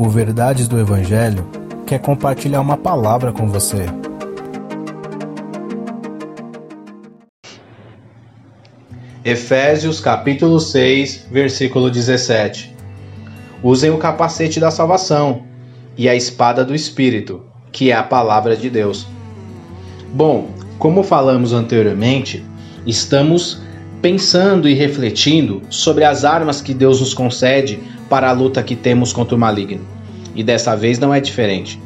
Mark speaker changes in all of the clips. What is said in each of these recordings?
Speaker 1: O Verdades do Evangelho quer compartilhar uma palavra com você.
Speaker 2: Efésios capítulo 6, versículo 17. Usem o capacete da salvação e a espada do Espírito, que é a palavra de Deus. Bom, como falamos anteriormente, estamos pensando e refletindo sobre as armas que Deus nos concede para a luta que temos contra o maligno. E dessa vez não é diferente.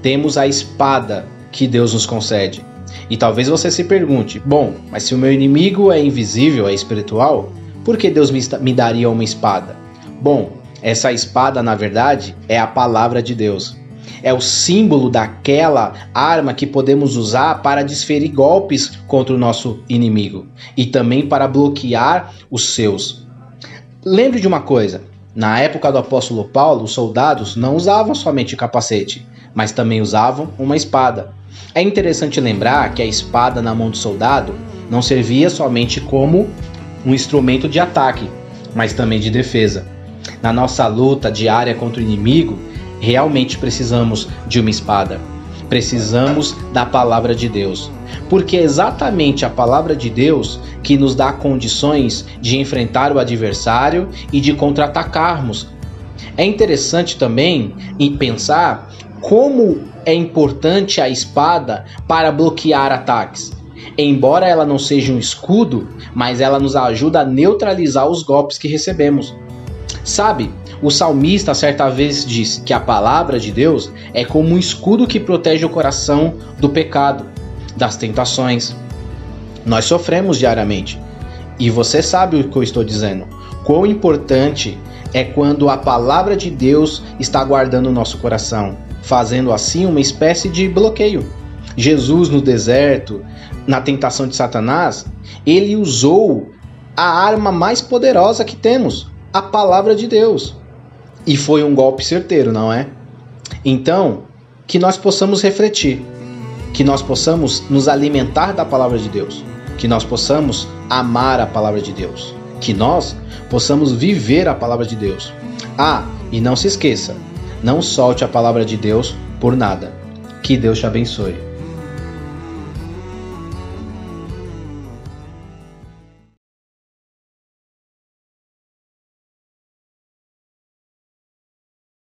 Speaker 2: Temos a espada que Deus nos concede. E talvez você se pergunte: bom, mas se o meu inimigo é invisível, é espiritual, por que Deus me daria uma espada? Bom, essa espada, na verdade, é a palavra de Deus. É o símbolo daquela arma que podemos usar para desferir golpes contra o nosso inimigo e também para bloquear os seus. Lembre de uma coisa: na época do apóstolo Paulo, os soldados não usavam somente capacete, mas também usavam uma espada. É interessante lembrar que a espada na mão do soldado não servia somente como um instrumento de ataque, mas também de defesa. Na nossa luta diária contra o inimigo, realmente precisamos de uma espada. Precisamos da palavra de Deus. Porque é exatamente a palavra de Deus que nos dá condições de enfrentar o adversário e de contra-atacarmos. É interessante também pensar como é importante a espada para bloquear ataques. Embora ela não seja um escudo, mas ela nos ajuda a neutralizar os golpes que recebemos. Sabe, o salmista certa vez disse que a palavra de Deus é como um escudo que protege o coração do pecado, das tentações. Nós sofremos diariamente. E você sabe o que eu estou dizendo. Quão importante é quando a palavra de Deus está guardando o nosso coração, fazendo assim uma espécie de bloqueio. Jesus no deserto, na tentação de Satanás, ele usou a arma mais poderosa que temos, a palavra de Deus. E foi um golpe certeiro, não é? Então, que nós possamos refletir, que nós possamos nos alimentar da palavra de Deus, que nós possamos amar a palavra de Deus, que nós possamos viver a palavra de Deus. Ah, e não se esqueça, não solte a palavra de Deus por nada. Que Deus te abençoe.